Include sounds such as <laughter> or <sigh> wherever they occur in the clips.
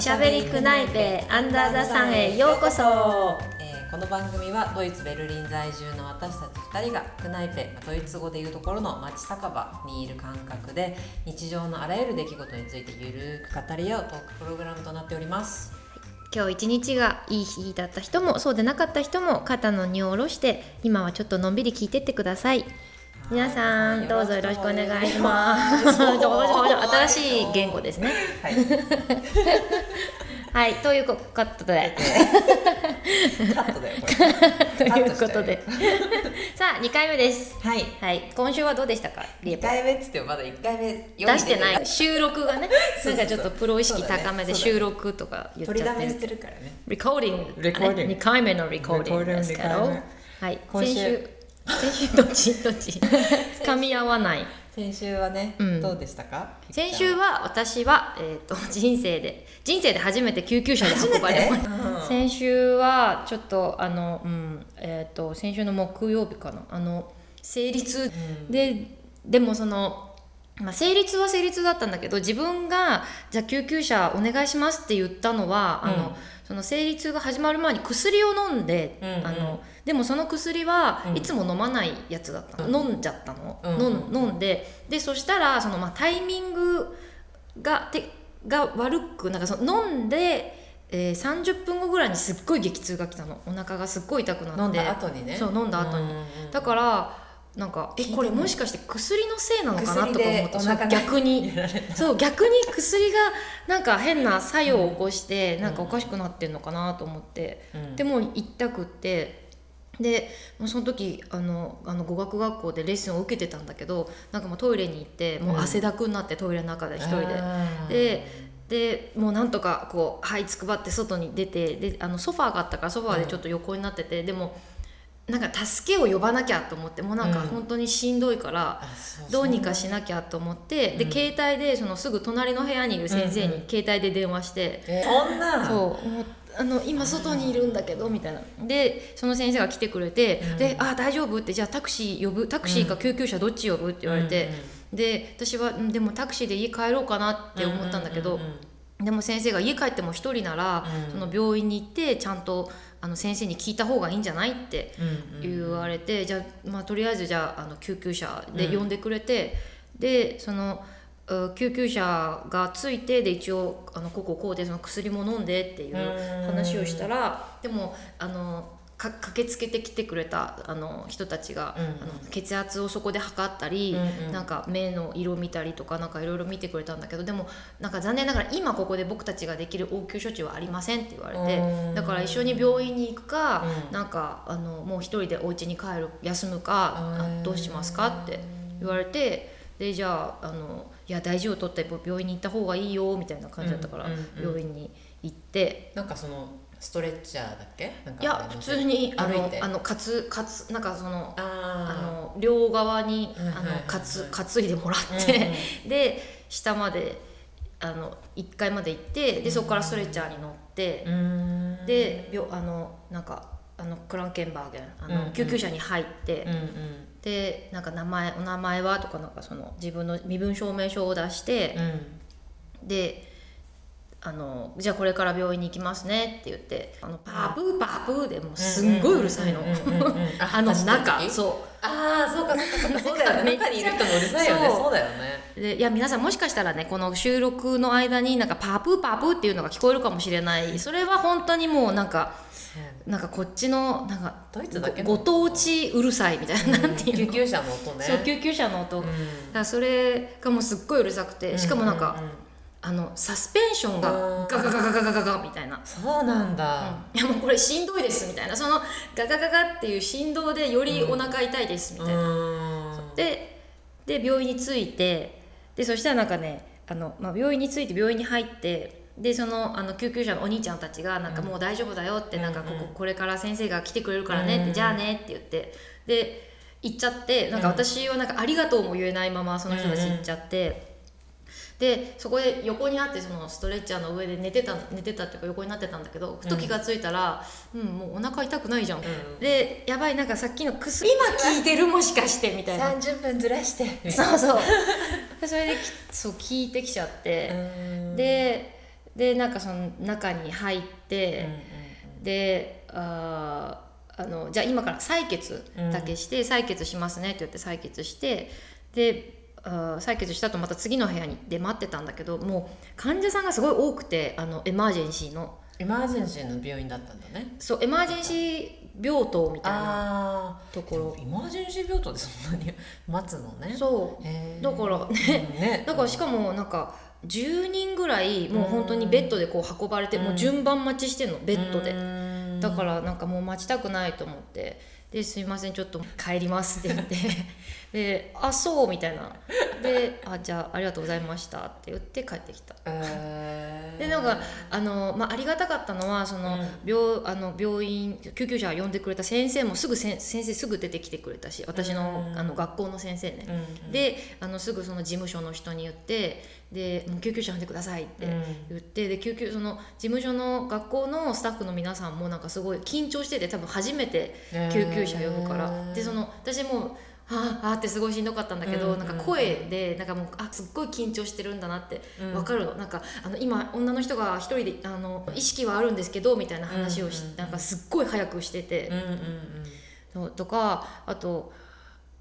おしゃべりクナイペアンダーザさんへようこそ、えーこの番組はドイツ・ベルリン在住の私たち2人がクナイペドイツ語でいうところの街酒場にいる感覚で日常のあらゆる出来事についてゆるく語り合うトークプログラムとなっております。今日一日がいい日だった人もそうでなかった人も肩の荷を下ろして今はちょっとのんびり聞いてってください皆さんどうぞよろしくお願いします。新しい言語ですねはい。<laughs> はいということで。カット <laughs> ということで。<laughs> さあ2回目です。はい。はい。今週はどうでしたか？リエ2ポ回目っつってもまだ1回目出してない。収録がねなんかちょっとプロ意識高めで収録とか言っちゃって。る取りだめしてるからね。リコーディング、レコーディング2回目のリコーディングですけど、はい、今週どっちどっち？<laughs> 噛み合わない。先週はね、うん。どうでしたか？先週は私は、えー、と <laughs> 人生で人生で初めて救急車で運ばれました。うん。先週はちょっとあの、うんえー、と先週の木曜日かな。あの生理痛ででもその、まあ、生理痛は生理痛だったんだけど自分がじゃあ救急車お願いしますって言ったのは、あのうん。その生理痛が始まる前に薬を飲んで、うんうん。あのでもその薬はうん。いつも飲まないやつだったの、飲んじゃったの、うん。飲ん飲んで。でそしたらその、まあ、タイミングがてが悪くなんかその飲んで、えー、30分後ぐらいにすっごい激痛が来たの。お腹がすっごい痛くなって。飲んだ後にね。そう飲んだ後に、うんうんうん。だからなんかえこれもしかして薬のせいなのかなとか思った。逆に。そう逆に薬がなんか変な作用を起こして、なんかおかしくなってんのかなと思って、うん。でも痛くってでもうその時あのあの語学学校でレッスンを受けてたんだけどなんかもうトイレに行ってもう汗だくになってトイレの中で一人で。ででもうなんとかこうはいつくばって外に出てであのソファーがあったからソファーでちょっと横になってて、でもなんか助けを呼ばなきゃと思ってもうなんかうん。本当にしんどいから、どうにかしなきゃと思って、でうん。携帯でそのすぐ隣の部屋にいる先生うんうん。に携帯で電話して、えそんなそうもうあの今外にいるんだけどみたいな。でその先生が来てくれて「うん。であ大丈夫?」って「じゃあタクシー呼ぶタクシーか救急車どっち呼ぶ?」って言われて、で私はうんでもタクシーで家帰ろうかなって思ったんだけど、うんうんうんでも先生が家帰っても一人なら、うん。その病院に行ってちゃんとあの先生に聞いた方がいいんじゃないってうんうん言われて、じゃあ,、まあとりあえずじゃああの救急車で呼んでくれて、でそのう救急車がついてで一応あのこここうでその薬も飲んでっていう話をしたら、でもあのか駆けつけてきてくれたあの人たちが、うん。あの血圧をそこで測ったり、うんうん。なんか目の色見たりとかなんかいろいろ見てくれたんだけどでもなんか残念ながら今ここで僕たちができる応急処置はありませんって言われてうん。だから一緒に病院に行くか、うん。なんかあのもう一人でお家に帰る休むか、あうん。どうしますかって言われてでじゃああのいや大事を取って病院に行った方がいいよみたいな感じだったから、病院に行って。なんかそのストレッチャーだっけ？いや普通にあのあのかつかつなんかそのああの両側にあのかつ担いでもらっーて、<laughs> で下まであの1階まで行ってでそこからストレッチャーに乗ってで病あのなんかあのクランケンバーゲンあの、救急車に入って、でなんか名前お名前はとかなんかその自分の身分証明書を出して、であのじゃあこれから病院に行きますねって言ってあのパープーパープーでもうすんごいうるさいの、うんうんうんうん <laughs> あの中そう。ああそうかそうかそうかそうだよね。<laughs> 中にいる人もうるさいよね。そう。そうだよね。でいや皆さんもしかしたらねこの収録の間になんかパープーパープーっていうのが聞こえるかもしれない。それは本当にもうなんかなんかこっちのなんかドイツだけごご当地うるさいみたいななんていうの？救急車の音ね。そう救急車の音、うん。だそれがもうすっごいうるさくてしかもなんか、うううあのサスペンションがうん。ガガガガガガガガみたいな。そうなんだいやもうこれしんどいですみたいなそのガガガガっていう振動でよりお腹痛いですみたいな、うんでで病院に着いてでそしたらなんかねあの、まあ、病院に着いて病院に入ってでそのあの救急車のお兄ちゃんたちがなんかもう大丈夫だよって、なんかこここれから先生が来てくれるからねって、うん。じゃあねって言って。で行っちゃってなんか私はなんかありがとうも言えないままその人たち行っちゃって。でそこで横にあってそのストレッチャーの上で寝てた寝てたっていうか横になってたんだけどふと気がついたら、うん。もうお腹痛くないじゃん、ん。でやばいなんかさっきの薬今効いてるもしかしてみたいな。30分ずらして。<laughs> そうそう。でそれできそう聞いてきちゃって、ででなんかその中に入っうんて、であーあのじゃあ今から採血だけして、採血しますねって言って採血してで採血した後また次の部屋にで待ってたんだけどもう患者さんがすごい多くてあのエマージェンシーの。エマージェンシーの病院だったんだね。そうエマージェンシー病棟みたいなあところ。エマージェンシー病棟でそんなに待つのね。そう。だからうんね。だからしかもなんか10人ぐらいもう本当にベッドでこう運ばれて、うん。もう順番待ちしてんのベッドで、でだからなんかもう待ちたくないと思って「ですいませんちょっと帰ります」って言ってで「あそう」みたいな。で「あじゃあありがとうございました」って言って帰ってきた。えー、でなんかあの、まあ、ありがたかったのはその、病あの病院救急車呼んでくれた先生もすぐ先生すぐ出てきてくれたし私の,、うん。あの学校の先生ね、うん。うんであのすぐその事務所の人に言ってでもう救急車呼んでくださいって言って、で救急その事務所の学校のスタッフの皆さんもなんかすごい緊張してて多分初めて救急車呼ぶから、へーでその私もあーあーってすごいしんどかったんだけど、うんうんなんか声でなんかもうあすっごい緊張してるんだなってうん。分かるの、なんかあの今女の人が一人であの意識はあるんですけどみたいな話をし、うんうんうんなんかすっごい早くしてて。うん、とかあと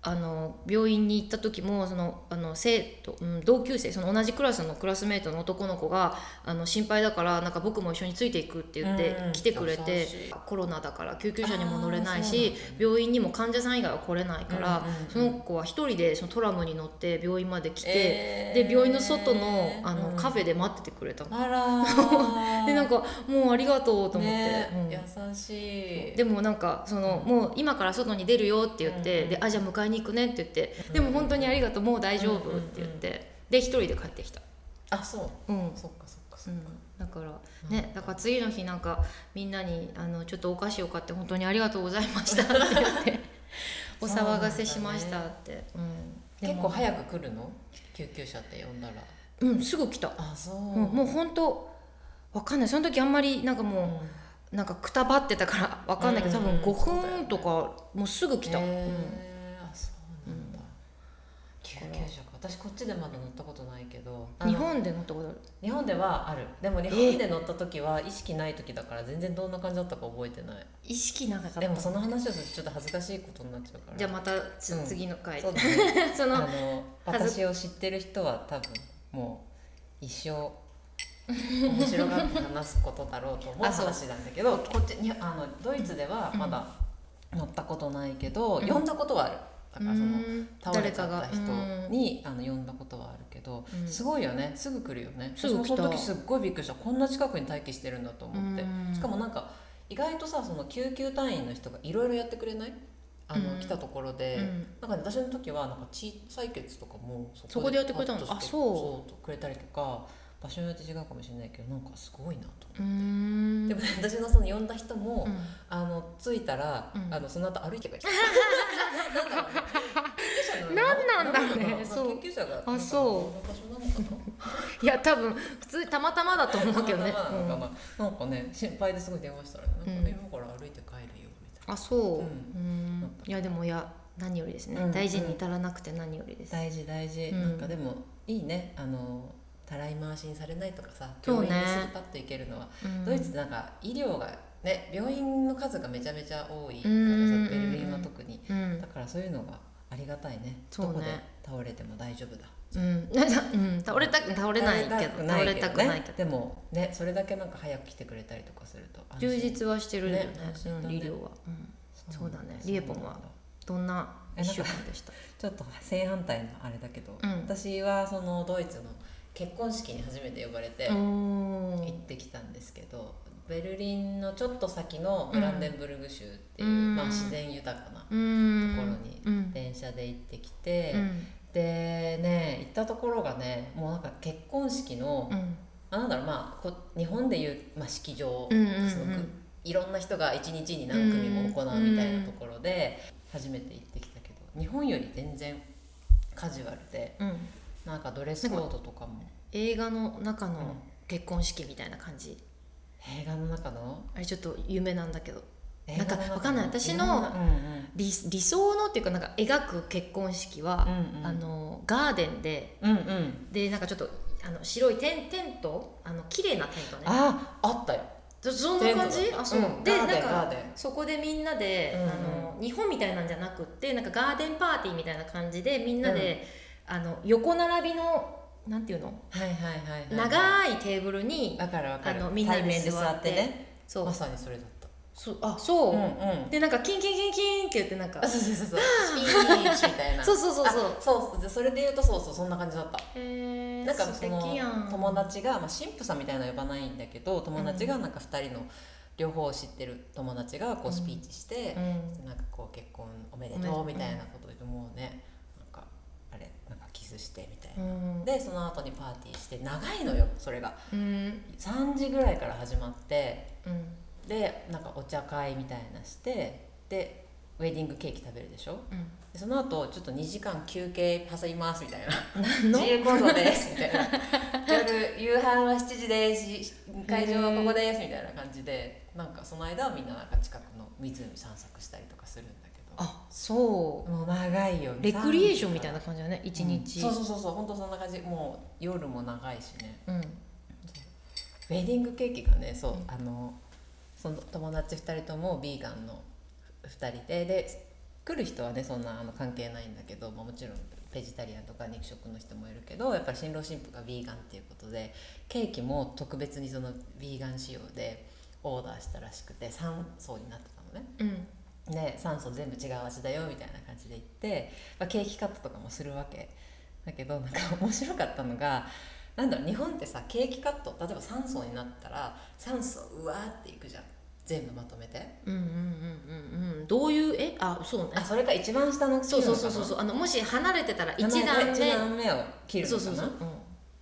あの病院に行った時もそのあの生徒、うん、同級生その同じクラスのクラスメートの男の子があの心配だからなんか僕も一緒についていくって言ってうん来てくれて、コロナだから救急車にも乗れないし、病院にも患者さん以外は来れないから、その子は一人でそのトラムに乗って病院まで来て、えー。で病院の外のあの、うん。カフェで待っててくれたの。<laughs> でなんかもうありがとうと思って、ねうん。優しい。でもなんかそのもう今から外に出るよって言って、うんであじゃあ迎えに行くねって言って、うんでも本当にありがとうもう大丈夫って言って、で一人で帰ってきた、あそう。うん。そっかそっかそっうん。か、だからねだから次の日なんかみんなにあのちょっとお菓子を買って本当にありがとうございましたって言って <laughs> お騒がせしましたって、うん、結構早く来るの？救急車って呼んだら。うんすぐ来た、あそう、うん、もう本当わかんない。その時あんまりなんかもう、なんかくたばってたからわかんないけど多分うん5分とかもうすぐ来た、へうん救急車か私こっちでまだ乗ったことないけど日本で乗ったことある？日本ではある。でも日本で乗った時は意識ない時だから全然どんな感じだったか覚えてない。意識なかった。でもその話をするとちょっと恥ずかしいことになっちゃうから。じゃあまたつ、うん。次の回。そうだね。<laughs> そのあの私を知ってる人は多分もう一生面白がって話すことだろうと思う話なんだけどこっちにあのドイツではまだ乗ったことないけど、うん。呼んだことはあるだからその、うん。倒れちゃった人誰にあの呼んだことはあるけど、うん。すごいよね。すぐ来るよね。すぐその時すっごいびっくりした。こんな近くに待機してるんだと思って、うん。しかもなんか意外とさその救急隊員の人がいろいろやってくれない？あの、うん。来たところで、うん。なんかね私の時はなんか血採血とかもそこでやってくれたの？あそう。そうくれたりとか場所によって違うかもしれないけどなんかすごいなとう思んって、でもね私のその呼んだ人も、うん。あの着いたら、うん。あのその後歩いて帰ってなんなんだろうね。そそう。う救急車があそう。なんか場所なのかな？<laughs> いや多分普通たまたまだと思うけどね、なんかね心配ですごい電話したらねなんか、うん今から歩いて帰るよみたいな。あそう、いやでもいや何よりですね、うん大事に至らなくて何よりです、大事大事、うんなん。かでもいいね。あのたらい回しにされないとかさ病院にすぐパッと行けるのは、うん。ドイツなんか医療がね病院の数がめちゃめちゃ多いからさうんベルリンは特に。うん。だからそういうのがありがたいね。ね。どこで倒れても大丈夫だ。うん、うん、倒れたく倒れないけど倒れたくないけど。でもねそれだけなんか早く来てくれたりとかすると充実はしてるよね。ね医療は、うん、そうだね。リエポンはどんな1週間でした？<laughs> ちょっと正反対のあれだけど、うん。私はそのドイツの結婚式に初めて呼ばれてお行っーてきたんですけど、ベルリンのちょっと先のブランデンブルグ州っていう、うん。まあ、自然豊かなうとんころにうん。電車で行ってきて、うん。でね行ったところがねもうなんか結婚式の、うん。あなんだろうまあこ日本でいう、まあ、式場、うんうんうん。そのくいろんな人が一日に何組も行うみたいなところで初めて行ってきたけど日本より全然カジュアルでうんなんかドレスコードとかも。映画の中うん。の結婚式みたいな感じ。映画の中の？あれちょっと有名なんだけど。なんかわかんない。私の理理想のっていうかなんか描く結婚式は、うんうん。あのガーデンで。うんうん。でなんかちょっとあの白いテンテント？あの綺麗なテントね。ああったよ。そそんな感じ？あそう、うん。でなんかそこでみんなで、うんうん。あの日本みたいなんじゃなくってなんかガーデンパーティーみたいな感じでみんなで、あの横並びのなんていうの？はいはいはいはい長いテーブルにわかるわかる。あのみんなで対面で座座っっててね。そう。まさにそれだった。そう。あそう、うんうん。でなんかキンキンキンキンって言ってなんか。あそうそうそうそう。スピーチみたいな。そうそうそうそう。あそう。でそれで言うとそうそうそんな感じだった。へえなんか素その友達が、まあ、神父さんみたいなの呼ばないんだけど友達がなんか2人の両方を知ってる友達がこうスピーチしてう、ん。なんかこう結婚おめでとうみたいなことでもうんかあれなんかキスしてみたいな、うん。でその後にパーティーして長いのよそれが。うん。3時ぐらいから始まってうん。でなんかお茶会みたいなしてでウェディングケーキ食べるでしょ？うん。でその後ちょっと2時間休憩挟みますみたいな。自由行動ですみたいな。<laughs> 夜夕飯は7時です。会場はここですみたいな感じでなんかその間はみんななんか近くの湖散策したりとかするんだけどあそう。もう長いよレクリエーションみたいな感じだね。一日、うんそうそうそうそう。本当そんな感じ。もう夜も長いしね。うん。ウェディングケーキがねそう、うん。あのその友達2人ともビーガンの2人で。で来る人はねそんなあの関係ないんだけど、まあ、もちろんベジタリアンとか肉食の人もいるけどやっぱり新郎新婦がビーガンっていうことでケーキも特別にそのビーガン仕様でオーダーしたらしくて3層になってたのね。うんで3層全部違う味だよみたいな感じで言って、まあ、ケーキカットとかもするわけ。だけどなんか面白かったのがなんだろう日本ってさケーキカット例えば3層になったら3層うわーっていくじゃん。全部まとめて。うんうんうんうんうん。どういうえ？あそうね。あそれか一番下のそうそうそうそう。そううあのもし離れてたら一段目。1段目を切るのかな？そうそうそう、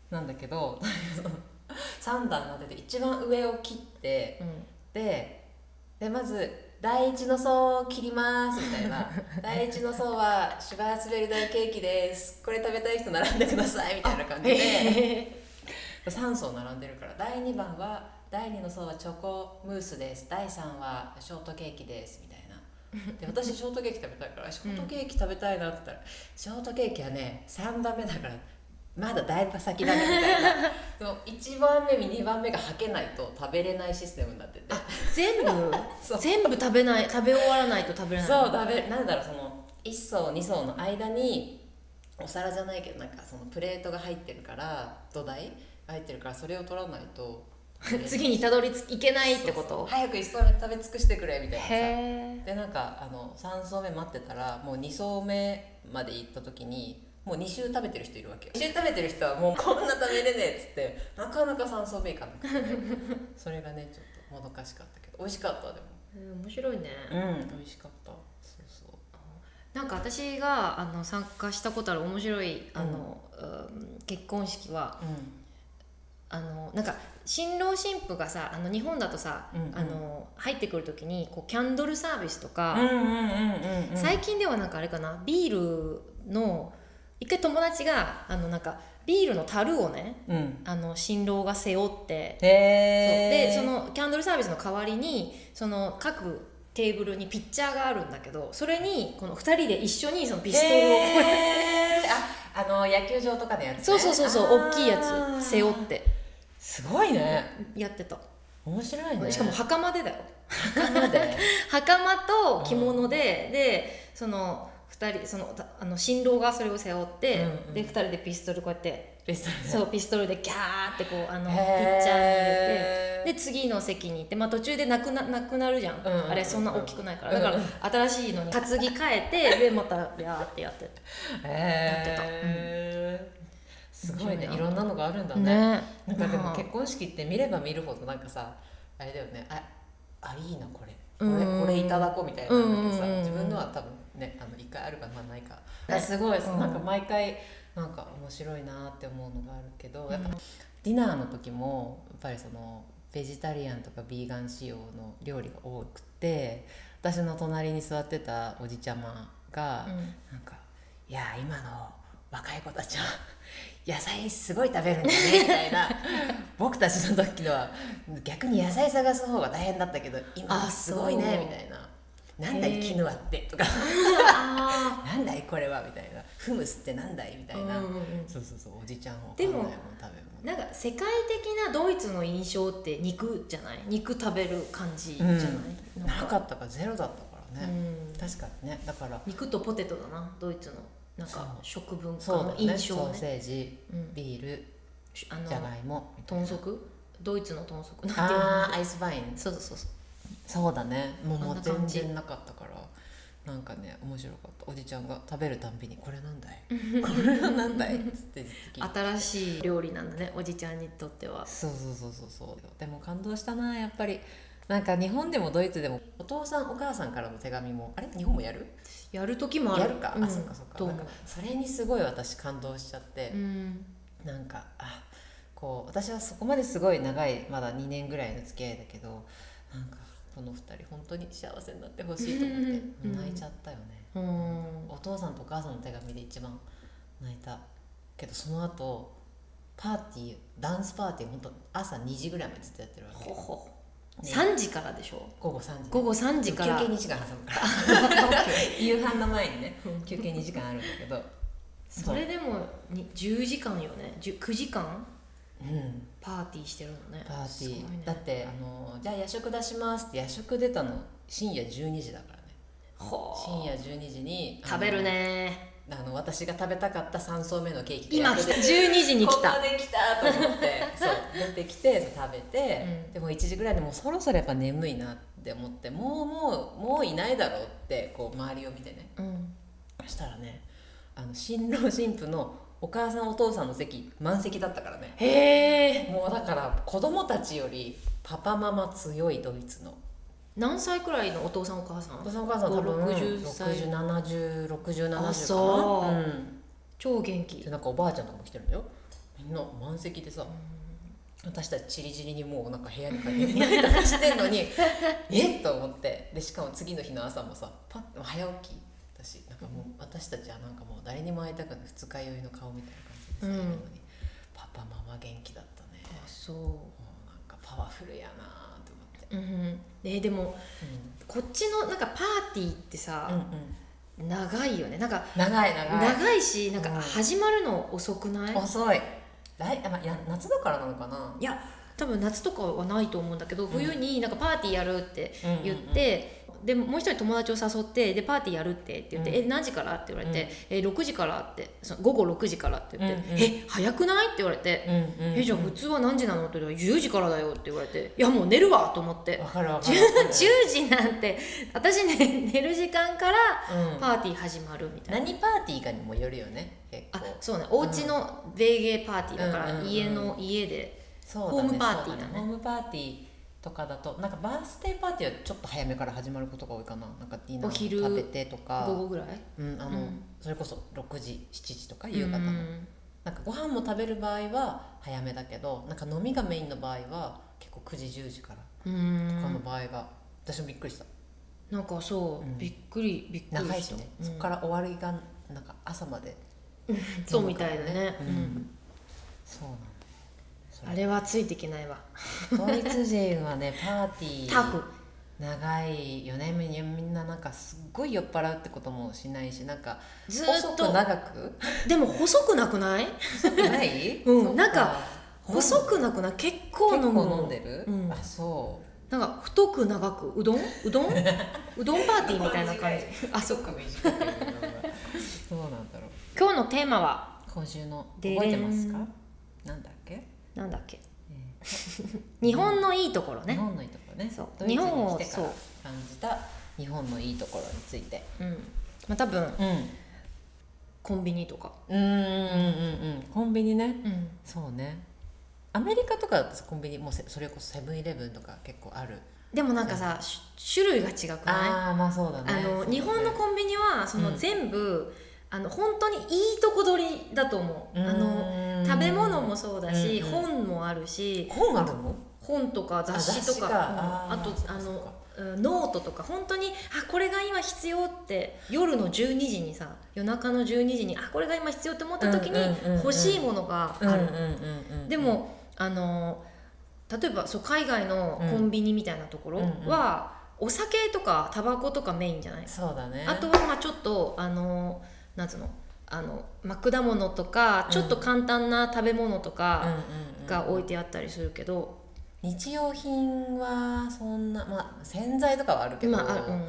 なんだけど <laughs> 3段になってて一番上を切ってうんうん、ででまず第一の層を切りますみたいな。<laughs> 第一の層はシュガースベルダイケーキです。これ食べたい人並んでくださいみたいな感じで。へ3層並んでるから。第2番は第2の層はチョコムースです。第3はショートケーキですみたいな。で私ショートケーキ食べたいからショートケーキ食べたいなって言ったら、ショートケーキはね3番目だからまだだいぶ先だねみたいな。<laughs> でも1番目2番目がはけないと食べれないシステムになってて。あ全部 <laughs> 全部食べない食べ終わらないと食べれない。そう食べなんだろうその1層2層の間にお皿じゃないけどなんかそのプレートが入ってるから土台？が入ってるからそれを取らないと <laughs> 次にたどり着いけないってこと？早く1層目食べ尽くしてくれみたいなさ。でなんかあの3層目待ってたらもう2層目まで行った時にもう2周食べてる人いるわけよ。2周食べてる人はもうこんな食べれねえっつってなかなか3層目行かなくて、<laughs> それがねちょっともどかしかったけど。美味しかったでも。面白いね、うん。美味しかった。そうそう。なんか私があの参加したことある面白いあの、うん。結婚式はあのなんか新郎新婦がさあの日本だとさ、うんうん。あの入ってくる時にこうキャンドルサービスとか、うんうんうんうんうん。最近ではなんかあれかなビールの一回友達があのなんかビールの樽をねうん。あの新郎が背負ってでそのキャンドルサービスの代わりにその各テーブルにピッチャーがあるんだけどそれにこの2人で一緒にそのピストルをこうやって、ああの野球場とかのやつ、ね、そうそうそうそう大きいやつ背負って。すごいね。やってた、面白いね。しかも袴でだよ。袴で。<laughs> 袴と着物で、でその2人そのたあの新郎がそれを背負って、うんうん。で2人でピストルこうやってベストでそうピストルでギャーってこうあのピッチャーに入れてで次の席に行って、まあ、途中でなくななくなるじゃん、うんうんうんあれそんな大きくないから。うんだから新しいのに担ぎ替えて <laughs> でまたビャーってやって。へえすごいね。いろんなのがあるんだね。ね。なんかでまあ。も結婚式って見れば見るほどなんかさあれだよね。ああいいなこれ。これうんこれいただこうみたいなんだけどさ自分のは多分ねあの一回あるかまあないか。ね。あすごいうん。なんか毎回なんか面白いなって思うのがあるけどやっぱディナーの時もやっぱりそのベジタリアンとかビーガン仕様の料理が多くて私の隣に座ってたおじちゃまが、うん。なんか「いや今の若い子たちは野菜すごい食べるんだね」みたいな。<laughs> 僕たちの時のは逆に野菜探す方が大変だったけど今はすごいねみたいな「なんだいキヌアって」とか。あ「<laughs> なんだいこれは。みたいな。フムスってなんだいみたいな、そうそうそう。おじちゃんわかんでもなん食べ物なんか世界的なドイツの印象って肉じゃない？肉食べる感じじゃない、うん。なか。ったからゼロだったからね、うん。確かにね。だから。肉とポテトだな。ドイツのなんか食文化の印象ね。ソーセージうん。ビールじゃがいも豚足？ドイツの豚足？なんていうの？アイスバイン。そうそうそうそうそうだね。もう全然なかったからなんかね面白かった。おじちゃんが食べるたんびに「これなんだい？<laughs> これはなんだい?」っつって新しい料理なんだねおじちゃんにとっては。そうそうそうそうそう。でも感動したなやっぱり。なんか日本でもドイツでもお父さんお母さんからの手紙もあれ？日本もやる？やる時もある。やるか、うん。あそっかそっか。なんかそれにすごい私感動しちゃって、うん。なんかあこう私はそこまですごい長いまだ2年ぐらいの付き合いだけどなんかこの2人本当に幸せになってほしいと思ってうん泣いちゃったよね、うん。お父さんとお母さんの手紙で一番泣いたけどその後パーティーダンスパーティー本当朝2時ぐらいまでずっとやってるわけ。ほほね。3時からでしょ？午後3時。午後3時から。休憩2時間挟むから。<laughs> 夕飯の前にね休憩2時間あるんだけど。それでもに10時間よね？10 9時間？うんパーティーしてるのね。パーティー、ね。だってあの「じゃあ夜食出します」って夜食出たの深夜12時だからね。深夜12時に食べるね。あの私が食べたかった3層目のケーキ今来た。来12時に来た。ここで来たと思って <laughs> そう出てきて食べて、うん。でも1時ぐらいでもうそろそろやっぱ眠いなって思ってもうもうもういないだろうってこう周りを見てね。うん。そしたらねあの新郎新婦のお母さんお父さんの席満席だったからね。へえ。もうだから子供たちよりパパママ強いドイツの。何歳くらいのお父さんお母さん？お父さんお母さん多分5 60歳。60706070かな。あそう。うん。超元気。でなんかおばあちゃんとかも来てるんだよ。みんな満席でさ、私たちチリチリにもうなんか部屋に帰って <laughs> とかしてんのにえっ？と思って。でしかも次の日の朝もさパッと早起き。だしなんかもう私たちはなんかもう誰にも会いたくない二日酔いの顔みたいな感じでさ、うんいるのにパパママ元気だったね。あそもうなんかパワフルやなと思って、ううん。えーでもこっちのなんかパーティーってさ、うんうん。長いよね。なんか長い長い。長いしなんかうん。始まるの遅くない、遅い。来あや夏だからなのかな？いや多分夏とかはないと思うんだけど冬になんかパーティーやるって言って、でもう一人友達を誘ってでパーティーやるってって言って「うん。え何時から?」って言われて「え6時から」ってその午後6時からって言って「うんうん。え早くない?」って言われてうんうん「えじゃあ普通は何時なの?」って言ったら「10時からだよ」って言われて「いやもう寝るわ」と思って。わかるわか10るわかる。<laughs> 時なんて私ね <laughs> 寝る時間からうん。パーティー始まるみたいな。何パーティーかにもよるよね結あ構そうね。お家のベーゲーパーティーだから、うんうんうん家の家でホームパーティーだね。ホームパーティーとかだとなんかバースデーパーティーはちょっと早めから始まることが多いかな。なんかディナお昼ー食べてとか。午後ぐらい？うんあの、うん。それこそ6時7時とか夕方の、うん。なんかご飯も食べる場合は早めだけどなんか飲みがメインの場合は結構9時10時からうとかのん場合が、私もびっくりした。なんかそう、うん。びっくりびっくりした。長いしね、そこから終わりがなんか朝までうん。そうみたいだね、ううん。ん。そうなんあれはついていけないわ。ドイツ人はねパーティー。タフ。長いよね。みみんななんかすっごい酔っ払うってこともしないしなんかずっと。長く？でも細くなくない？ない？<laughs> うん。なんか細くなくない？結構飲む飲んでる、うん。あそなんか太く長く？うどん？うどん？うどん？<laughs> パーティーみたいな感じ。あそっか。そうなんだろう？今日のテーマは？今週ので覚えてますでかん。なんだ？なんだっけ？え日本のいいところね。ー日本のいいところね。そう。日本を感じた日本のいいところについて。うん。まあ多分うん。コンビニとか。うんうんうんうん。コンビニね。うん。そうね。アメリカとかコンビニもうせそれこそセブンイレブンとか結構ある。でもなんかさ、し種類が違くない？ああまあそうだね。あの日本のコンビニはそのうん。全部、あの本当にいいとこ取りだと思う、あの食べ物もそうだし、うんうん。本もあるし本あるの？本とか雑誌とか。ああとあのノートとか。本当にあこれが今必要って夜の12時にさ夜中の12時にあこれが今必要って思った時に欲しいものがある、でもあの例えばそう海外のコンビニみたいなところは、お酒とかタバコとかメインじゃない？そうだね。あとはまあちょっとあのなんつうのあの、まあ、果物とかちょっと簡単な食べ物とうんかが置いてあったりするけど、日用品はそんなまあ洗剤とかはあるけど、まああうん。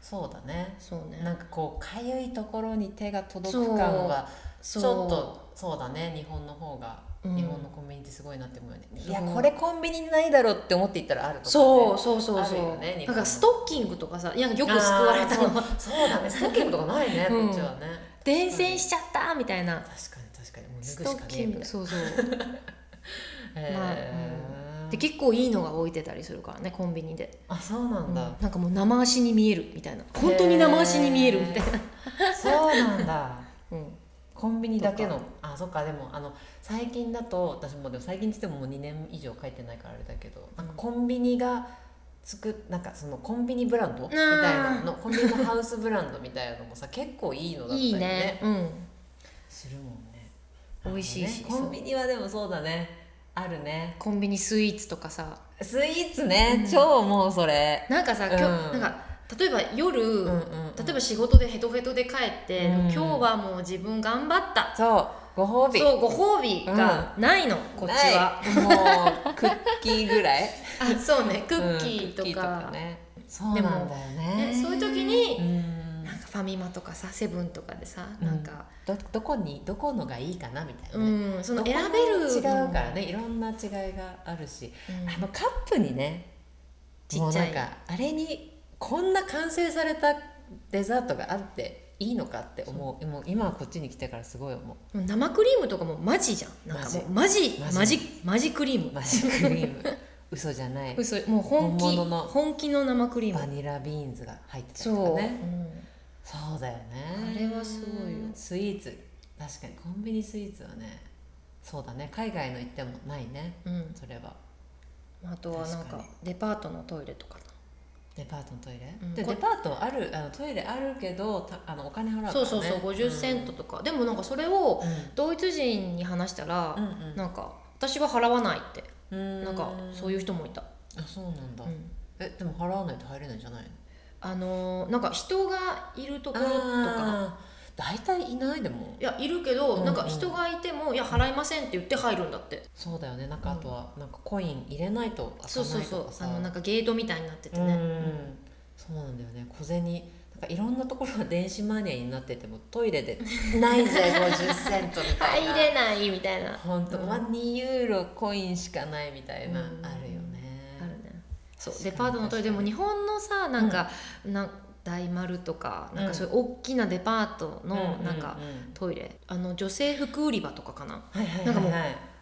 そうだね。そうね。なんかこうかゆいところに手が届く感はちょっとそうだね。日本の方が、うん。日本のコンビニってすごいなって思うよね。そう。いやこれコンビニにないだろうって思っていったらあるとか、ね、そうそうそうそう、よねなんかストッキングとかさいやよく救われたの。そうそうだね。ストッキングとかないね、うん。こっちはね伝染しちゃったみたいな。確かに確かに。もう脱スぐしかねそうそう。<laughs> へまあーで結構いいのが置いてたりするからねコンビニで、あそうなんだ、なんかもう生足に見えるみたいな。本当に生足に見えるみたいな、そうなんだ。<laughs> うん、コンビニだけとのあそっか。でもあの最近だと私もでも最近っつってももう2年以上書いてないからあれだけどなんかコンビニがつくなんかそのコンビニブランド？みたいなの。コンビニのハウスブランドみたいなのもさ結構いいのだったりいいね。ねうん。するもんね。美味しいしねコンビニはでもそうだね。あるね。コンビニスイーツとかさ。スイーツね、超もうそれ。なんかさ、今日うんなんか例えば夜、うんうんうん。例えば仕事でヘトヘトで帰って、うん。今日はもう自分頑張った。そうご褒美。そうご褒美がないの、こっちは。もうクッキーぐらい。<laughs> あそうねクッキーとうんね。そうなんだよね。ねそういう時にうん。なんかファミマとかさセブンとかでさうん。なんか、どどこにどこのがいいかなみたいなうね、んその選べる。違うからね。いろんな違いがあるし、うん。あのカップにねちっちゃい。あれにこんな完成されたデザートがあっていいのかって思う。もう今はこっちに来てからすごい思う。生クリームとかもマジじゃん。なんかもうマジ。マジマジ。クリーム。マジクリーム。嘘じゃない。嘘。もう本気。の本気の生クリーム。バニラビーンズが入ってたりそう、とかねそうだよね。あれはすごいよ。スイーツ。確かに。コンビニスイーツはねそうだね。海外の行ってもないね。うん、うんそれは。あとはなんかデパートのトイレとかデパートのトイレ、うん。デパートあるあのトイレあるけどたあのお金払うから、ね、そうそうそう50セントとか、でもなんかそれをうん。ドイツ人に話したら、うんうん。なんか私は払わないって。うん。なんかそういう人もいた、あそうなんだ、うん。えでも払わないと入れないんじゃないの？あのーなんか人がいるところとか大体いないでも。いやいるけど、うんうん。なんか人がいても「いや払いません」って言って入るんだって。そうだよね。なんかあとはなんかコイン入れないとそうそうそう。あのなんかゲートみたいになっててね、うんそうなんだよね。小銭なんかいろんなところが電子マネーになっててもトイレで <laughs>「ないぜ50セント」みたいな。入れないみたいな。本当、うん。まあ、2ユーロコインしかないみたいな、うん。あるよね。あるね。そう。デパートのトイレ。でも日本のさなんか、なん大丸とかなんかそういう大きなデパートのなんかうん。トイレ、あの女性服売り場とかかな。なんかもう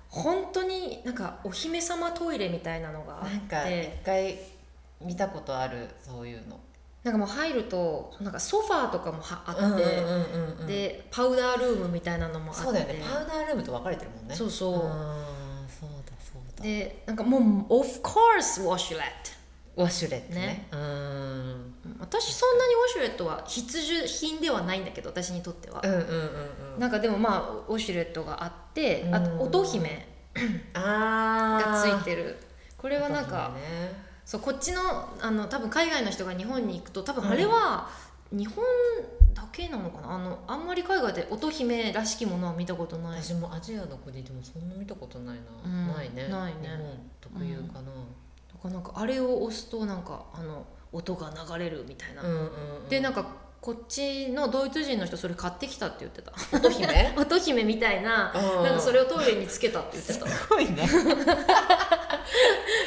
本当になんかお姫様トイレみたいなのがあって。一回見たことあるそういうの。なんかもう入るとなんかソファーとかもはあって、でパウダールームみたいなのもあって。そうだよね。パウダールームと分かれてるもんね。そうそう。そうだそうだ。でなんかもう「Of course ウォシュレッウォシュレットね。ね。うん。ト」私そんなにウォシュレットは必需品ではないんだけど私にとっては、うんうんうんうん。なんかでもまあウォシュレットがあってあとうん乙姫あがついるてる。これはなんかそうこっちのあの多分海外の人が日本に行くと多分あれは日本だけなのかな？あのあんまり海外で乙姫らしきものは見たことない。私もアジアの国でもそんな見たことないな、うん。ないね。ないね。日本特有かな、だからなんかあれを押すとなんかあの音が流れるみたいな、うんうんうん。でなんかこっちのドイツ人の人それ買ってきたって言ってた。乙姫？<laughs> 乙姫みたいな。なんかそれをトイレにつけたって言ってた。すごいね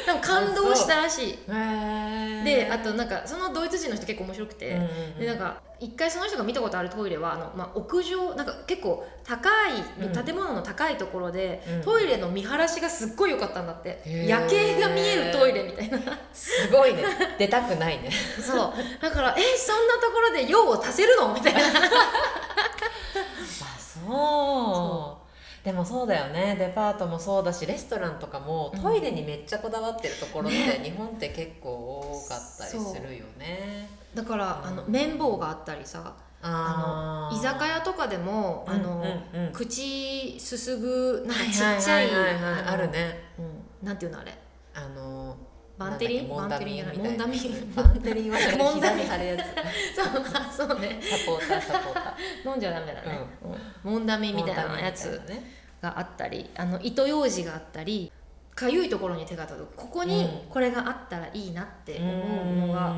でも感動したらしい。へであとなんかそのドイツ人の人結構面白くて、うんうんうん。でなんか一回その人が見たことあるトイレはあの、まあ、屋上なんか結構高いうん。建物の高いところで、うん。トイレの見晴らしがすっごい良かったんだって。夜景が見えるトイレみたいな。すごいね。出たくないね。<laughs> そう。だからえそんなところで用を足せるの？みたいな。<laughs> あそう。でもそうだよね。デパートもそうだしレストランとかもうん。トイレにめっちゃこだわってるところって、ね。日本って結構多かったりするよね。だからあの綿棒があったりさあの居酒屋とかでもあの、うんうん。うん口すすぐなんかちっちゃいあるね。うん、なんていうのあれ？あのバンテリン？バンテリンじゃないモンダミンモンダミン？バンテリンは <laughs> モンダミン？そうそうね。サポーターサポータ飲んじゃダメだね、うん、モンダミーみたいなやつがあったりあの糸ようじがあったりかゆいところに手が届く。ここにうん。これがあったらいいなって思うのが、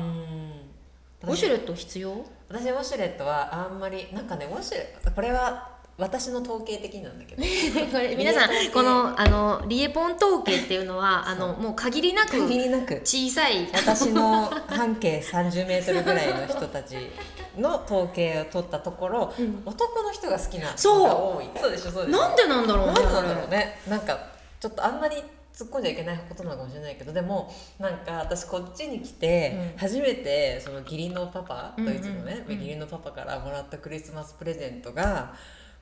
ウォシュレット必要？私ウォシュレットはあんまりなんかねウォシュレットこれは私の統計的なんだけど。<laughs> これ皆さんこのあのリエポン統計っていうのはあのもう限りなく限りなく。小さい。私の半径30メートルぐらいの人たちの統計を取ったところ、うん。男の人が好きな人が多いそう。でしょそうでしょなんでなんだろうねなんだろうね。なんかちょっとあんまり突っ込んじゃいけないことなのかもしれないけどでもなんか私こっちに来て、うん。初めてその義理のパパうんうん。ドイツのね、うん。義理のパパからもらったクリスマスプレゼントが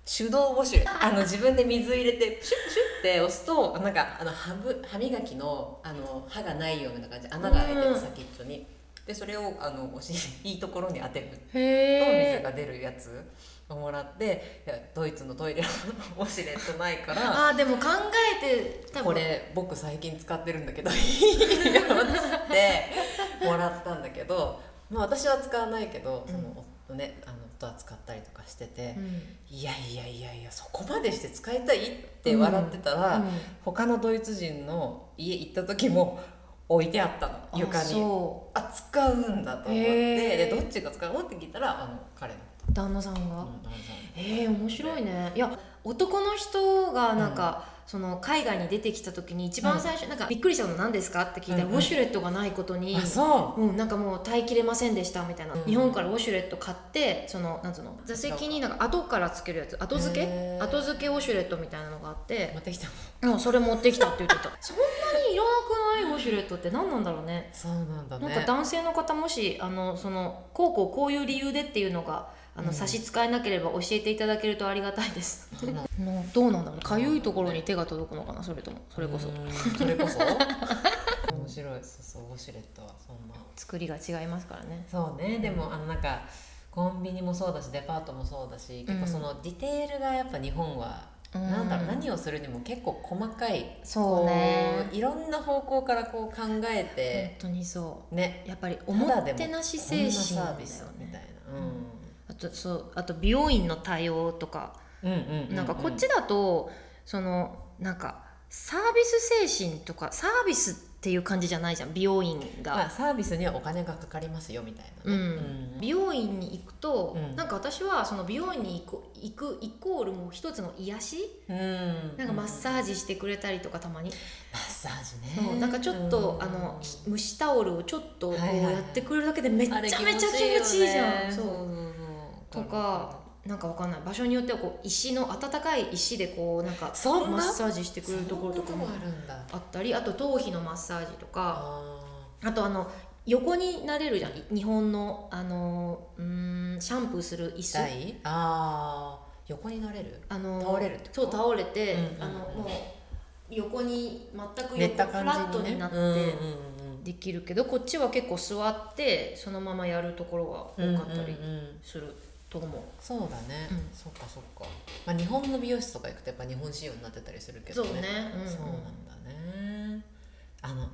手動ウォシュレットあの自分で水入れてプシュップシュッって押すとなんかあの歯ぶ歯磨きのあの歯がないような感じ。穴が開いてうん。る先っちょに。でそれをあのお尻いいところに当てる。と水が出るやつをもらっていやドイツのトイレのウォシュレットないからあーでも考えてこれ僕最近使ってるんだけどいいよっつってもらったんだけど、まあ、私は使わないけどその夫ねあの夫は使ったりとかしてて、うん。いやいやいやいやそこまでして使いたいって笑ってたら、うん。他のドイツ人の家行った時も置いてあったの床あに。そあ使うんだと思ってでどっちが使う？のって聞いたらあの彼の、う旦那さんが、うん旦那さん。えー、面白いね。いや男の人がなんか、その海外に出てきた時に一番最初、なんかびっくりしたの何ですかって聞いたら、うんうん。ウォシュレットがないことにう。うん、なんかもう耐えきれませんでしたみたいな、うん。日本からウォシュレット買ってそのなんつうの座席になんか後からつけるやつ後付け？後付けウォシュレットみたいなのがあって。持ってきたうんそれ持ってきたって言ってた。<laughs> そんなにいらなくないウォシュレットって何なんだろうね。そうなんだね。なんか男性の方もしあのそのこうこうこういう理由でっていうのがあの、うん。差し支えなければ教えていただけるとありがたいです。うん。<laughs> のどうなんだろう。かゆいところに手が届くのかなそれとも。それこそ。うんそれこそ？<laughs> 面白い。そうそうウォシュレットはそんな。作りが違いますからね。そうね。でもあのなんかコンビニもそうだしデパートもそうだし結構そのディテールがやっぱ日本は、うんなんだろう何をするにも結構細かいそうね。こういろんな方向からこう考え本て当にそう。ね。やっぱりおもてなし精神だよサービスみたいねな、あとそうあと美容院の対応とか、うん、うんうんうん。なんかこっちだとそのなんかサービス精神とかサービスっていう感じじゃないじゃん美容院が、まあ、サービスにはお金がかかりますよみたいなうね、ん美容院に行くと、うん。なんか私はその美容院に行く行くイコールもう一つの癒し、うん。うんなんかマッサージしてくれたりとかたまに、マッサージね。なんかちょっと、うん。あの蒸しタオルをちょっとこうはいはいはい。やってくれるだけでめちゃめちゃ気持ちいいじゃん、そうとかなんかわかんない。場所によってはこう石の温かい石でこうなんかマッサージしてくれるところとかもあったりあと頭皮のマッサージとかああとあの横になれるじゃん。日本のあのうーんシャンプーする椅子。あー。横になれる？あの倒れるそう倒れて、あのもう横に全く寝横フラットになってできるけどこっちは結構座ってそのままやるところがうん多かったりすると思う。そうだね、うん。そっかそっか、まあ、日本の美容室とか行くとやっぱ日本仕様になってたりするけどね。そうね。うんうん。そうなんだね。あの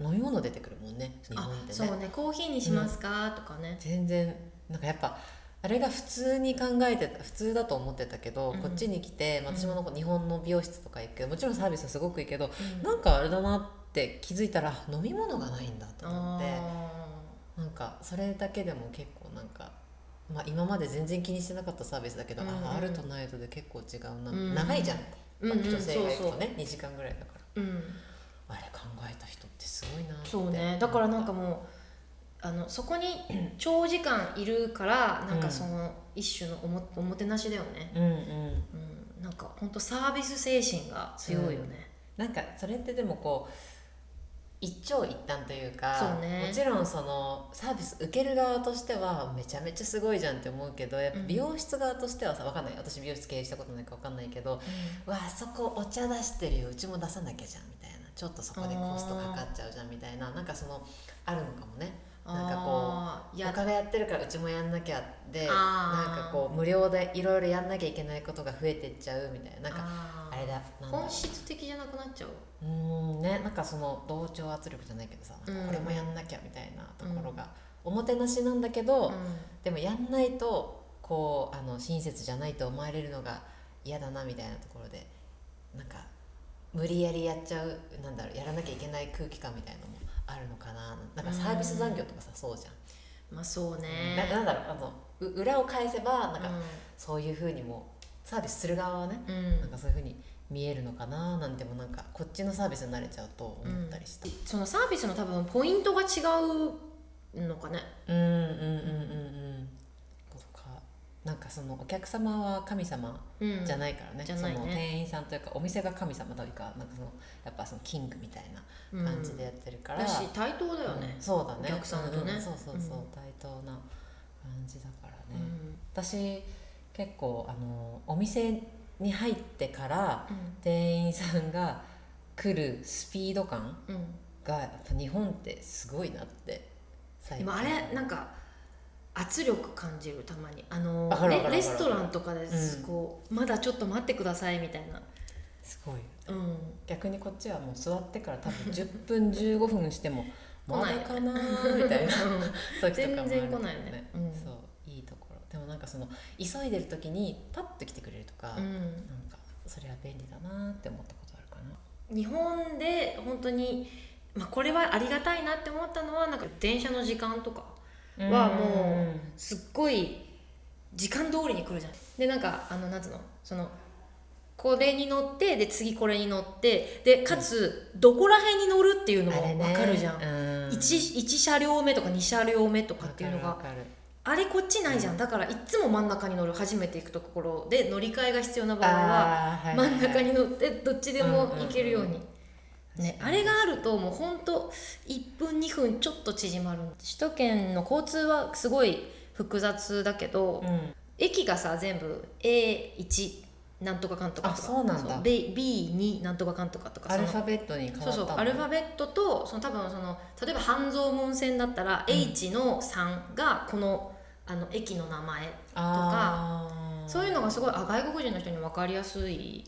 飲み物出てくるもんね日本あってね。そうね。コーヒーにしますか、とかね。全然なんかやっぱあれが普通に考えてた普通だと思ってたけど、うんこっちに来てまあ私も日本の美容室とか行く。けどもちろんサービスはすごくいいけど、うん。なんかあれだなって気づいたら飲み物がないんだと思って。あなんかそれだけでも結構なんか、まあ、今まで全然気にしてなかったサービスだけど、うんうんああるとないとで結構違うな、うん長いじゃん、うんうん。女性が行くとそうね2時間ぐらいだから。ーうん。あれ考えた人ってすごいなって。そうね。だからなんかもうあのそこに <clears throat> 長時間いるからなんかその一種のおもおもてなしだよね、うんうん。うん、なんか本当サービス精神が強いよね、なんかそれってでもこう一長一短というかね。もちろんそのサービス受ける側としてはめちゃめちゃすごいじゃんって思うけどやっぱうん。美容室側としてはさ分かんない私美容室経営したことないから分かんないけどうわあそこお茶出してるようちも出さなきゃじゃんみたいなちょっとそこでコストかかっちゃうじゃんみたいななんかそのあるのかもね。なんかこう他がやってるからうちもやんなきゃでなんかこう無料でいろいろやんなきゃいけないことが増えてっちゃうみたいななんかあれだ本質的じゃなくなっちゃう？うーんねなんかその同調圧力じゃないけどさなんかうん。これもやんなきゃみたいなところが、おもてなしなんだけど、うん。でもやんないとこうあの親切じゃないと思われるのが嫌だなみたいなところでなんか無理やりやっちゃうなんだろうやらなきゃいけない空気感みたいのもあるのかななんかサービス残業とかさそうじゃん、まあそうね。ななんだろうあのう裏を返せばなんかうそういうふうにもサービスする側はね、なんかそういうふうに見えるのかななんてもなんかこっちのサービスに慣れちゃうと思ったりした、そのサービスの多分ポイントが違うのかね。うん、うんうんうん。うん。なん。かそのお客様は神様うん。じゃないからね,、じゃないねその店員さん。というかお店が神様というかなん。かそのやっぱそのキングみたいな感じでやってるから、だし対等だよねうん。そうだねお客さん。とねうん。そうそうそう、うん。対等な感じだからね、うん。私結構あのお店に入ってからうん。店員さんが来るスピード感うん。がやっぱ日本ってすごいなって最でもあれなんか圧力感じるたまに。あのレレストランとかでうんこう、まだちょっと待ってくださいみたいな。すごい。うん。逆にこっちはもう座ってから多分10分15分してもま <laughs> 来ないだかなーみたいな時とかもある全然来ないよね。うんそうでもなんかその急いでる時にパッと来てくれるとか、うん。なんかそれは便利だなって思ったことあるかな。日本で本当に、まあ、これはありがたいなって思ったのはなんか電車の時間とかはもうすっごい時間通りに来るじゃん。でなんかあのなんつうの？そのこれに乗ってで次これに乗ってでかつどこら辺に乗るっていうのも分かるじゃん、うん、1, 一車両目とか2車両目とかっていうのが。わかるあれこっちないじゃん。だからいつも真ん中に乗る初めて行くところで乗り換えが必要な場合は真ん中に乗ってどっちでも行けるように、ね、あれがあるともうほんと1分2分ちょっと縮まる。首都圏の交通はすごい複雑だけど、うん。駅がさ全部 A1 なんとかかんとかとか。あそうなんだ。B- B2 なんとかかんとかとか。アルファベットに変わったのそうそうアルファベットとその多分その例えば半蔵門線だったら、うん。H の3がこのあの駅の名前あー。そういうのがすごいあ外国人の人に分かりやすい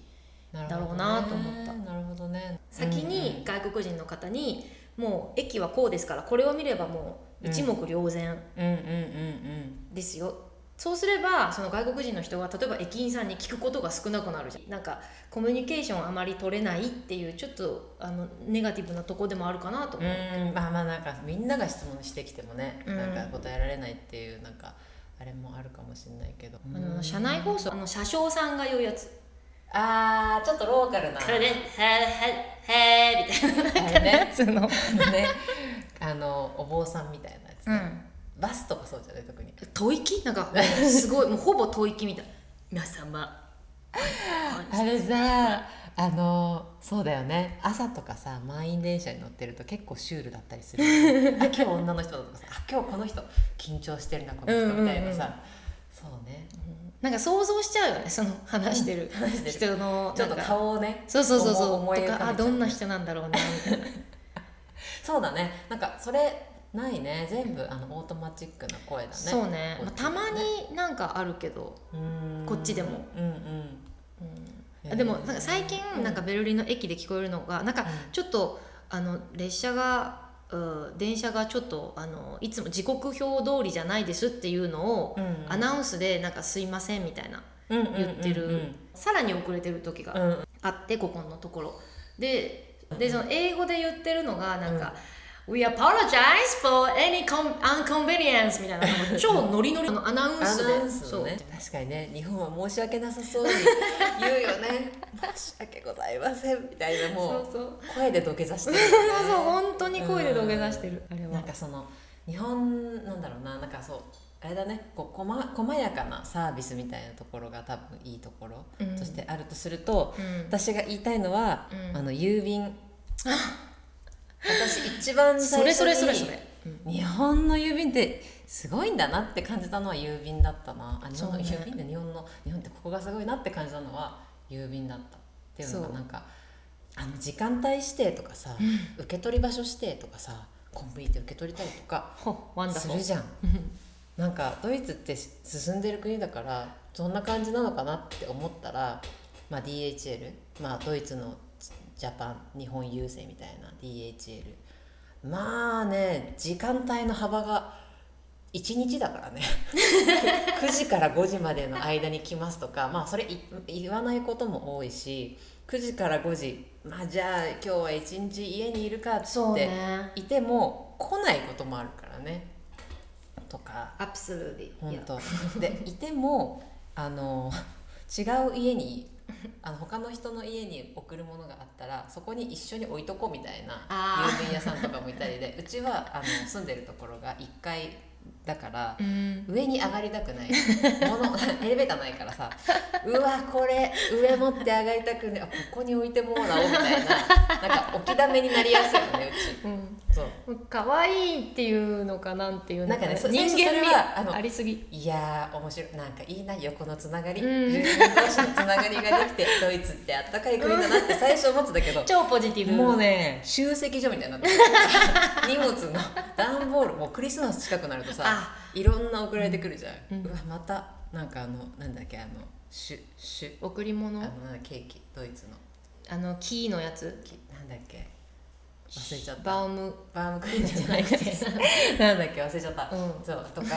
だろうなと思った。なるほどね。先に外国人の方にもう駅はこうですからこれを見ればもう一目瞭然うんうん。うんうんですよ、そうすればその外国人の人は例えば駅員さんに聞くことが少なくなるじゃん。なんかコミュニケーションあまり取れないっていうちょっとあのネガティブなとこでもあるかなとう思う、んまあまあなんかみんなが質問してきてもね、うん。なんか答えられないっていうなんかあれもあるかもしれないけど、あの車内放送あの車掌さんが言うやつ。あーちょっとローカルな「これでへへへ」みたいな。あれね。やつの、ねあのお坊さんみたいなやつ、ね。うん、バスとかそうじゃない？特に。吐息なんか <laughs> すごいもうほぼ吐息みたい。皆様。あれさあのそうだよね。朝とかさ満員電車に乗ってると結構シュールだったりする。<laughs> あ今日女の人だとかさあ今日この人緊張してるなこの人みたいなさ、そうね。なんか想像しちゃうよねその話してる。<laughs> 話してる。人のちょっと顔をねそうそうそうそう。とかあどんな人なんだろうなみたいな。そうだね。なんかそれないね。全部あのオートマチックな声だね。そうね、まあ、たまになんかあるけど、こっちでも。うんうん。うん、でもなんか最近なんかベルリンの駅で聞こえるのがなんかちょっとあの列車がうん電車がちょっとあのいつも時刻表通りじゃないですっていうのをうん。アナウンスでなんかすいませんみたいな言ってるさらに遅れてる時がうん。あってここのところ。ででその英語で言ってるのがなんか、We apologize for any inconvenience みたいな。超ノリノリ。<laughs> のアナウンアスでね。確かにね日本は申し訳なさそうに言うよね。<laughs> 申し訳ございませんみたいなもう声で土下座してるそうそう。本当に声で土下座してる、あれなんはかその日本なんだろうな。なんかそうあれだね。こうこま細やかなサービスみたいなところが多分いいところ。うん。としてあるとすると、うん。私が言いたいのは、うん。あの郵便 <laughs> 私一番それ最初にそれそれそれ、うん。日本の郵便ってすごいんだなって感じたのは郵便だったなあ日本のそうね。郵便で日本の日本ってここがすごいなって感じたのは郵便だったっていうのがそう。なんかあの時間帯指定とかさ、受け取り場所指定とかさコンビニで受け取りたりとかほ wonderful するじゃん。<laughs> なんかドイツって進んでる国だからそんな感じなのかなって思ったら、まあ、DHL、まあ、ドイツのジャパン日本郵政みたいな DHL まあね時間帯の幅が1日だからね。<laughs> 9時から5時までの間に来ますとかまあそれい言わないことも多いし9時から5時まあじゃあ今日は一日家にいるかっつってね。いても来ないこともあるからね。とか。アブソルー本当でいてもあの違う家にあの他の人の家に送るものがあったらそこに一緒に置いとこうみたいな郵便屋さんとかもいたりでうちはあの住んでるところが1階だからうん。上に上がりたくない。<laughs> ものエレベーターないからさ。うわこれ上持って上がりたくねあここに置いてもらおうみたいな。なんか置きだめになりやすいよねうち。うん。そう。可愛いっていうのかなんていうのなんかねそ人間味はあのありすぎ。いやー面白い。なんかいいな横のつながり、うん。住民同士のつながりができてドイツってあったかい国だなって最初思ってたけど超ポジティブ。もうね集積所みたいになってる <laughs> 荷物の段ボールもうクリスマス近くなるとさあいろんな送られてくるじゃん、うん。うわまたなんかあのなんだっけあのシュシュ。贈り物？あのケーキドイツの。あのキーのやつ？きなんだっけ？忘れちゃった。バウム。バームクーヘンじゃなくて。なんだっけ忘れちゃった、うん。そうとか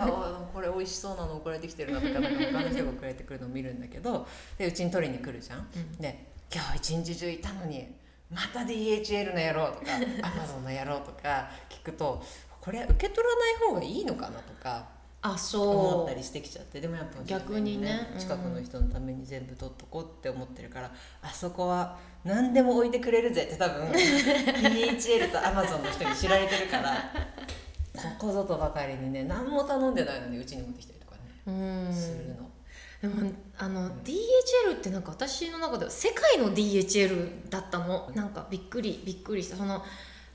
あこれ美味しそうなの送られてきてるなとかなんか他の人が送られてくるのを見るんだけどでうちに取りに来るじゃん、うん。で今日一日中いたのにまた DHL の野郎とか Amazon の野郎とか聞くとこれ受け取らない方がいいのかなとかあ思そったりしてきちゃってでもやっぱ逆にね。うん。近くの人のために全部取っとこうって思ってるから、あそこは何でも置いてくれるぜって多分 <laughs> DHL と Amazon の人に知られてるからここぞとばかりにね何も頼んでないのにうちに持ってきたりとかね、ううん。するの。でもあの DHL ってなんか私の中では世界の DHL だったの。なんかびっくりびっくりした。その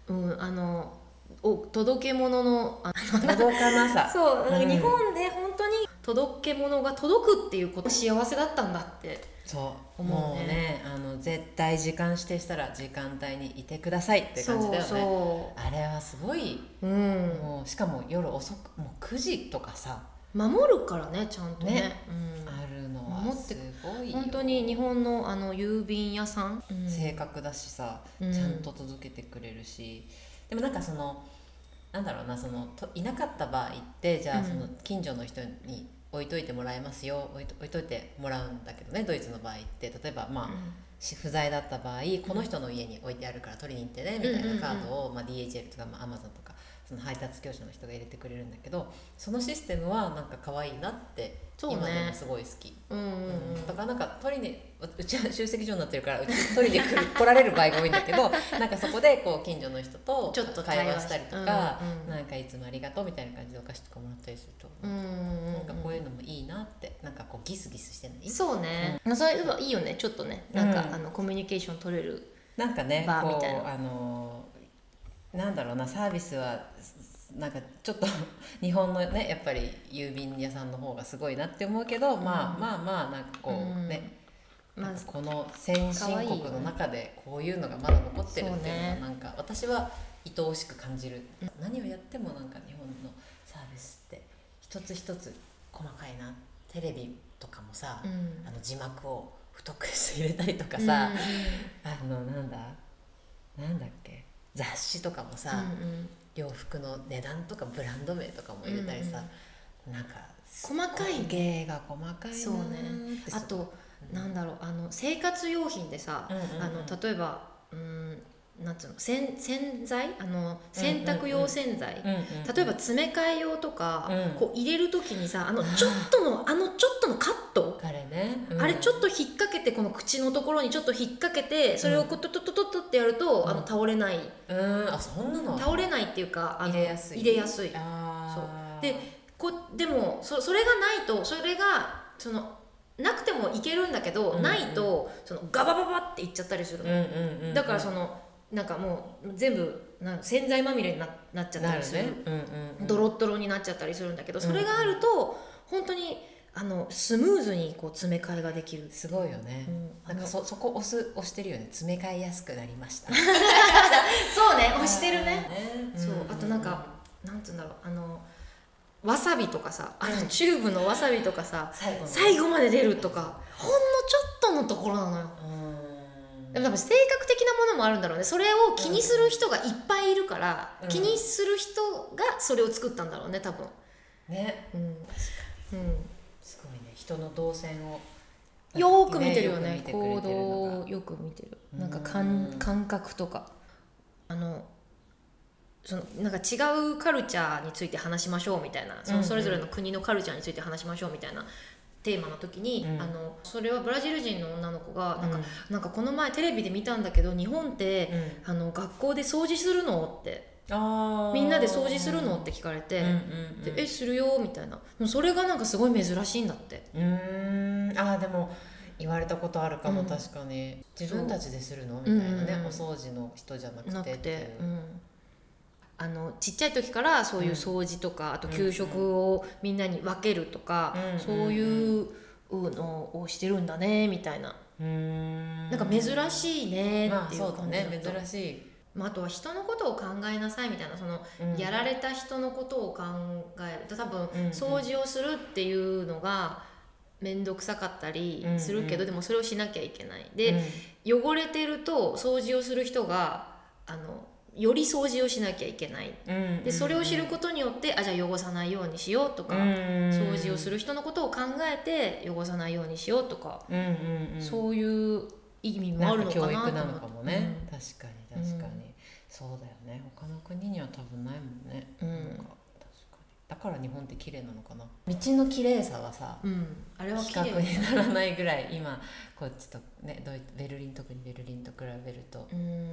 うんあのお届け物のあ届かなさ。<laughs> そううんか日本で本当に届け物が届くっていうこと幸せだったんだってそう。思うね。もうねあの絶対時間指定したら時間帯にいてくださいって感じだよね。そあれはすごい、ううん。もうしかも夜遅くもう9時とかさ。守るからねちゃんとね。ね。うん。あるのは守ってすごいよ。本当に日本のあの郵便屋さん、うん。正確だしさ、うん。ちゃんと届けてくれるしでもなんかそのなんだろうなそのといなかった場合ってじゃあうん。その近所の人に置いといてもらえますよ置いと置いといてもらうんだけどねドイツの場合って。例えばまあ、し不在だった場合この人の家に置いてあるから取りに行ってねみたいなカードを、まあ、DHL とか、まあ、Amazon とかその配達業者の人が入れてくれるんだけどそのシステムはなんか可愛いなって今でもすごい好き。うんうんうん。うんだからなんか取りにうちは集積所になってるからうち取りに来る来られる場合が多いんだけど <laughs> なんかそこでこう近所の人とちょっと会会話話したりとか、うんうん。なんかいつもありがとうみたいな感じでお菓子とかもらったりすると、うんうんうんなんかこういうのもいいなってなんかこうギスギスしてないそうね、まあ、それはいいよねちょっとね。なんか、うん。あのコミュニケーション取れるなんかねこバーみたいな。うあのなんだろうなサービスはなんかちょっと <laughs> 日本のねやっぱり郵便屋さんの方がすごいなって思うけど、まあまあまあなんかこうね、まあなんかこの先進国の中でこういうのがまだ残ってるっていうのはなんか私は愛おしく感じる、何をやってもなんか日本のサービスって一つ一つ細かいな。テレビとかもさ、うん。あの字幕を太くして入れたりとかさ、うん。あのなんだなんだっけ？雑誌とかもさ、うん洋服の値段とかブランド名とかも入れたりさ、なんか細かいね。芸が細かいなそうね。あと、なんだろうあの生活用品でさ、うんうんうん。あの例えばうんなんつうの洗洗剤？あの洗濯用洗剤、うんうんうん。例えば詰め替え用とか、うん。こう入れる時にさあのちょっとの <laughs> あのちょっとのカット、彼ね、うん。あれちょっと引っ掛けてこの口のところにちょっと引っ掛けてそれをこうトトトトトってやると、うん。あの倒れない。うん。あそんなの倒れないっていうかあの入れやすい。入れやすい。あー。でこでもそそれがないとそれがそのなくてもいけるんだけど、うんうん。ないとそのガバババっていっちゃったりするの、うんうんうん。だからそのなんかもう全部なん洗剤まみれにななっちゃったりする。ね、うんうんうん、ドロッドロになっちゃったりするんだけどそれがあると本当にああのスムーズにこう詰め替えができる。すごいよね、うん。なんかそそこ押す押してるよね。詰め替えやすくなりました。<laughs> そうね押してるね。ね。そう。あとなんかなんつうんだろう。あのわさびとかさあうんのチューブのわさびとかさ最後の。最後まで出るとかほんのちょっとのところなのよ。うんでも多分性格的なものもあるんだろうね。それを気にする人がいっぱいいるから、うん。気にする人がそれを作ったんだろうね多分。ね。うん、うん、すごいね。人の動線をよーく見てるよね。よく見てくれ行動をよく見てる。なんか感うん。感覚とか。あのそのなんか違うカルチャーについて話しましょうみたいな。そのそれぞれの国のカルチャーについて話しましょうみたいなテーマの時に、うん。あのそれはブラジル人の女の子がなんか,、うんなんかこの前テレビで見たんだけど日本って、うん。あの学校で掃除するのってみんなで掃除するのって聞かれて、うんうんうん。でえするよみたいな。それがなんかすごい珍しいんだって。うーん。あーでも言われたことあるかも、うん。確かに。自分たちでするの？みたいなね、お掃除の人じゃなくてっていう。て、うん、あのちっちゃい時からそういう掃除とか、あと給食をみんなに分けるとか、うん。そういうのをしてるんだねみたいな、ん。なんか珍しいねまあっていう感じだった。珍しい、まあ、あとは人のことを考えなさいみたいな。その、うん。やられた人のことを考える。と多分、掃除をするっていうのが面倒くさかったりするけど、でもそれをしなきゃいけない。で、汚れてると掃除をする人があのより掃除をしなきゃいけない。うんでそれを知ることによってあじゃあ汚さないようにしようとか、掃除をする、る人のことを考えて汚さないようにしようとか、うんうんうん、そういう意味もあるのかな教育なのかもね、うん。確かに確かに、そうだよね。他の国には多分ないもんね、うん。なんか確かに。だから日本って綺麗なのかな。道の綺麗さはさうん、あれは比綺麗較にならないぐらい今こっちとねドイベルリン特にベルリンと比べると。うん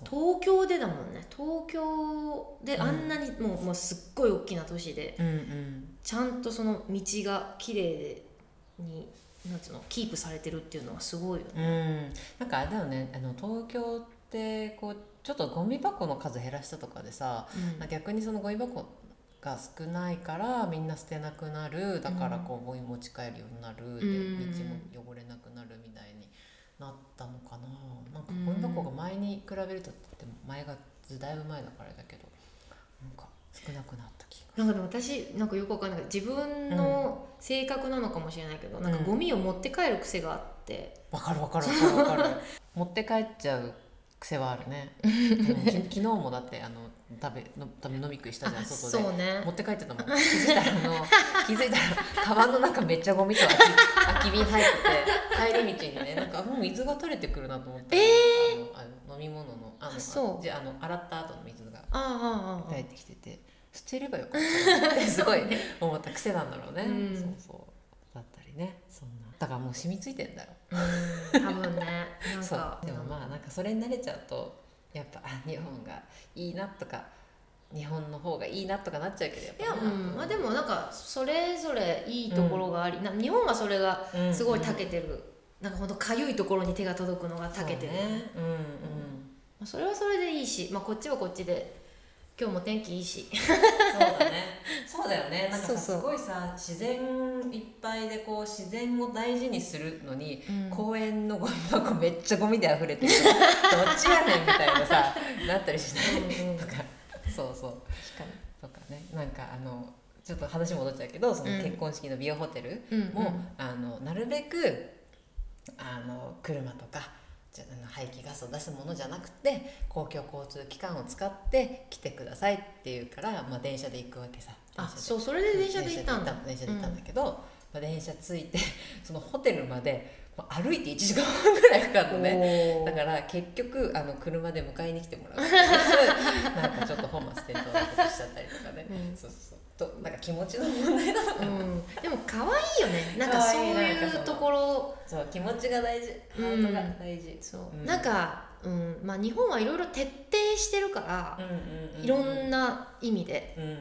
東京でだもんね。東京であんなにもう,、もうすっごい大きな都市でうんうん。ちゃんとその道が綺麗でになんつうのキープされてるっていうのはすごいよね。うん、なんかあれだよね。あの東京ってこうちょっとゴミ箱の数減らしたとかでさうん。逆にそのゴミ箱が少ないからみんな捨てなくなるだからこうゴミ持ち帰るようになるでうん。道も汚れなくなるみたいになったのかなゴミ箱が前に比べるとって前がだいぶ前だからだけどなんか少なくなった気がなんかでも私なんかよくわかんない。自分の性格なのかもしれないけど、なんかうんゴミを持って帰る癖があって、わかるわかるわかるわかる。持って帰っちゃう癖はあるね、<laughs> 昨日もだってあの食べの食べ飲み食いしたじゃんあ外で。そうね。持って帰ってたもん。気づいたらあの <laughs> 気づいたらカバンの中めっちゃゴミと空き瓶入ってて帰り道にねなんかもう水が垂れてくるなと思って、あのあの飲み物のあのあそう。じゃあの洗った後の水がああああああ帰ってきてて捨てればよかったって <laughs> すごい思った癖なんだろうね、うん。そうそう。だったりね。そんな。だからもう染みついてんだよ。うん。多分ね。そう。かでもまあなんかそれに慣れちゃうとやっぱあ日本がいいなとか日本の方がいいなとかなっちゃうけどやっぱ。いや、うん。まあ、でもなんかそれぞれいいところがあり、な日本はそれがすごい長けてる、なんかほんとかゆいところに手が届くのが長けてる。そうね。うんうん。まあ、それはそれでいいし、まあ、こっちはこっちで今日も天気いいし。そうだね。そうだよね。<laughs> なんかさすごいさ自然いっぱいでこう自然を大事にするのに、うん。公園のゴミ箱めっちゃゴミで溢れてる。<laughs> どっちやねんみたいなさなったりしない？うんうん。とか。そうそう。確かに。とかね。なんかあのちょっと話戻っちゃうけどそのうん。結婚式の美容ホテルうんも、あのなるべくあの車とか排気ガスを出すものじゃなくて公共交通機関を使って来てくださいっていうから、まあ、電車で行くわけさ。電あそうそれで電車で行ったんだ。電車で行ったんだ。けど、まあ、電車着いて <laughs> そのホテルまで、まあ、歩いて1時間半ぐらいかかるのね。だから結局あの車で迎えに来てもらうなんかちょっと本末転倒なことしちゃったりとかね、うん。そうそうとなんか気持ちの問題なのかな、うん、でも可愛いよね。なんか可そう愛いうところ。そう気持ちが大事。ハートが大事、そう、うん。なんか、うん。まあ、日本はいろいろ徹底してるから、うんうんうんいろんな意味で。うん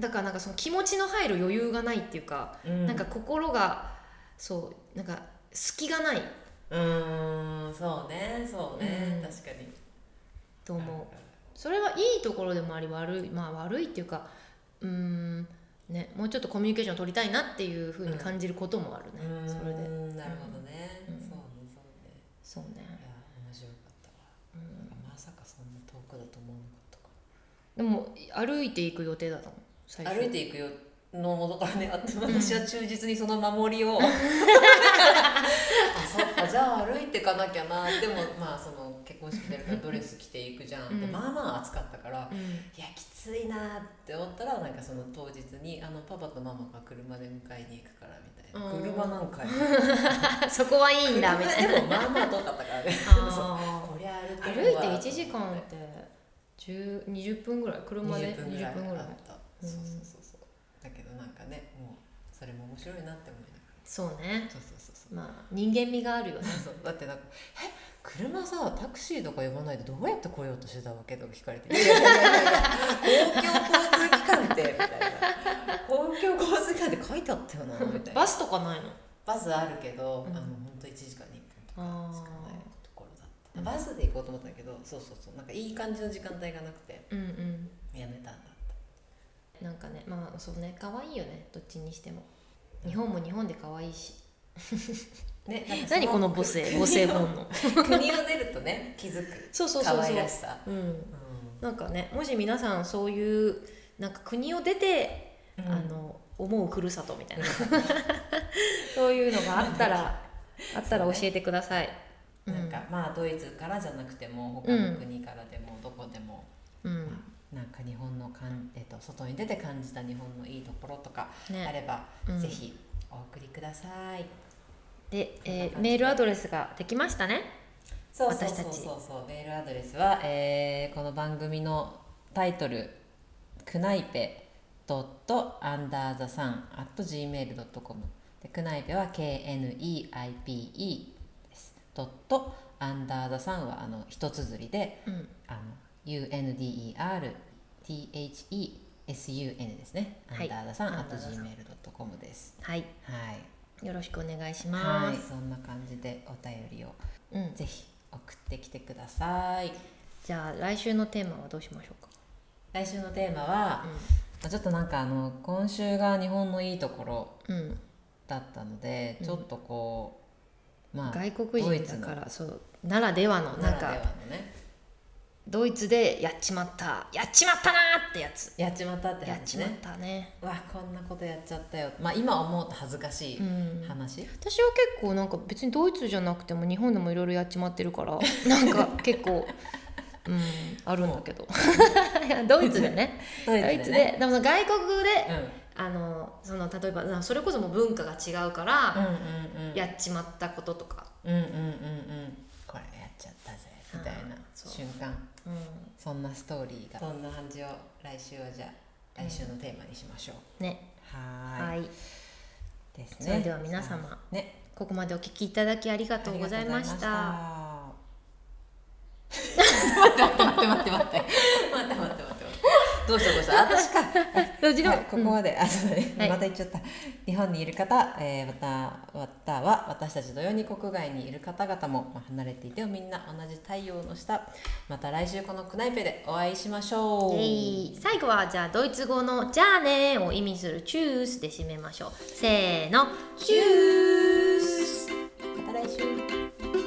だからなんかその気持ちの入る余裕がないっていうか、うん。うんなんか心がそうなんか隙がない。うんそうね。そうね、うん。確かに。と思う。それはいいところでもあり悪いまあ悪いっていうかうんね、もうちょっとコミュニケーションを取りたいなっていうふうに感じることもあるね、うん。それで。なるほどね、うん。そうねそうね。そうね。いや面白かったわ、うん。まさかそんな遠くだと思わなかったかでも歩いていく予定だったの？最初。歩いていくよのものからねあって私は忠実にその守りを。<laughs> あそっかじゃあ歩いていかなきゃな。でもまあその結婚式出るからドレス着ていくじゃん、でうん。まあまあ暑かったからうん。いやきついなって思ったらなんかその当日にあのパパとママが車で迎えに行くからみたいな。うん。車なんかい <laughs> そこはいいんだみたいな。でもまあまあ遠かったからね。あ <laughs> こりゃ歩ーけるわ歩いて1時間って10 20分ぐらい？車で20分ぐらい？20分ぐらいあった、うん。そうそうそうなんかねもうそれも面白いなって思いながそうね。らそうそうそうそう。まあ人間味があるよね。そうだってなんか「え車さタクシーとか呼ばないでどうやって来ようとしてたわけ?」とか聞かれて「いやいやいやいや公共交通機関って」みたいな「公共交通機関って書いてあったよな」みたいな。バスとかないの？バスあるけど、うん。あの本当1時間に1分とかしかないところだった。バスで行こうと思ったけどそうそうそう。なんかいい感じの時間帯がなくて。うんうん。やめたんだなんかねまあそうね可愛いよねどっちにしても。日本も日本で可愛いし。ね <laughs> 何この母性母性本能。国を出るとね気づく。そうそうそう可そう。愛らしさ、うん。うなんかねもし皆さんそういうなんか国を出て、ん。あの思うふるさとみたいな。<laughs> そういうのがあったらあったら教えてください。なんかまあドイツからじゃなくても他の国からでもどこでも、うん、なんか日本のかん、えっと外に出て感じた日本のいいところとかあね、れば、うん。ぜひお送りください。で、えーメールアドレスができましたね。そうそうそう私たちそう。そうメールアドレスは、えーこの番組のタイトル「クナイペドットアンダーザサン at gmail.com」でクナイペは KNEIPE です。ドットアンダーザサンはあの一綴りでうん、あの UNDERTHESUN ですね、はい。アンダー at ンダーザサン gmail.com です。はい、はい。よろしくお願いしはい。ます。そんな感じでお便りをうん、ぜひ送ってきてください。じゃあ来週のテーマはどうしましょうか？来週のテーマは、まあちょっとなんかあの今週が日本のいいところうん、うん、だったので、ちょっとこうまあ外国ドイツの人だからそうならではのなんかドイツでやっちまった。やっちまったなーってやつ。やっちまったって話やっちまっねたね。うわこんなことやっちゃったよ。まあ今思うと恥ずかしいうん。話、私は結構なんか別にドイツじゃなくても日本でもいろいろやっちまってるから <laughs> なんか結構うんあるんだけど。<laughs> ドイツでね。ドドイツで。でも外国で、うん。あのその例えばそれこそもう文化が違うから、うんうんうん。やっちまったこととか、うんうんうんうん。これやっちゃったぜみたいな瞬間うん、そんなストーリーが。そんな感じを来週はじゃあ来週のテーマにしましょう、ね。はい。ですね。それでは皆様、ね、ここまでお聞きいただきありがとうございました。待って待って待って待って。<laughs> 待って待って待って。どうしたどうした？<laughs> 私か。でもはい、ここまで、あそうだね、はい。また言っちゃった。日本にいる方、えーまたまたは私たち同様に国外にいる方々も、まあ、離れていてもみんな同じ太陽の下また来週このクナイペでお会いしましょう。イエイ。最後はじゃあドイツ語の「じゃあね」を意味する「チュース」で締めましょう。せーの。チュース。また来週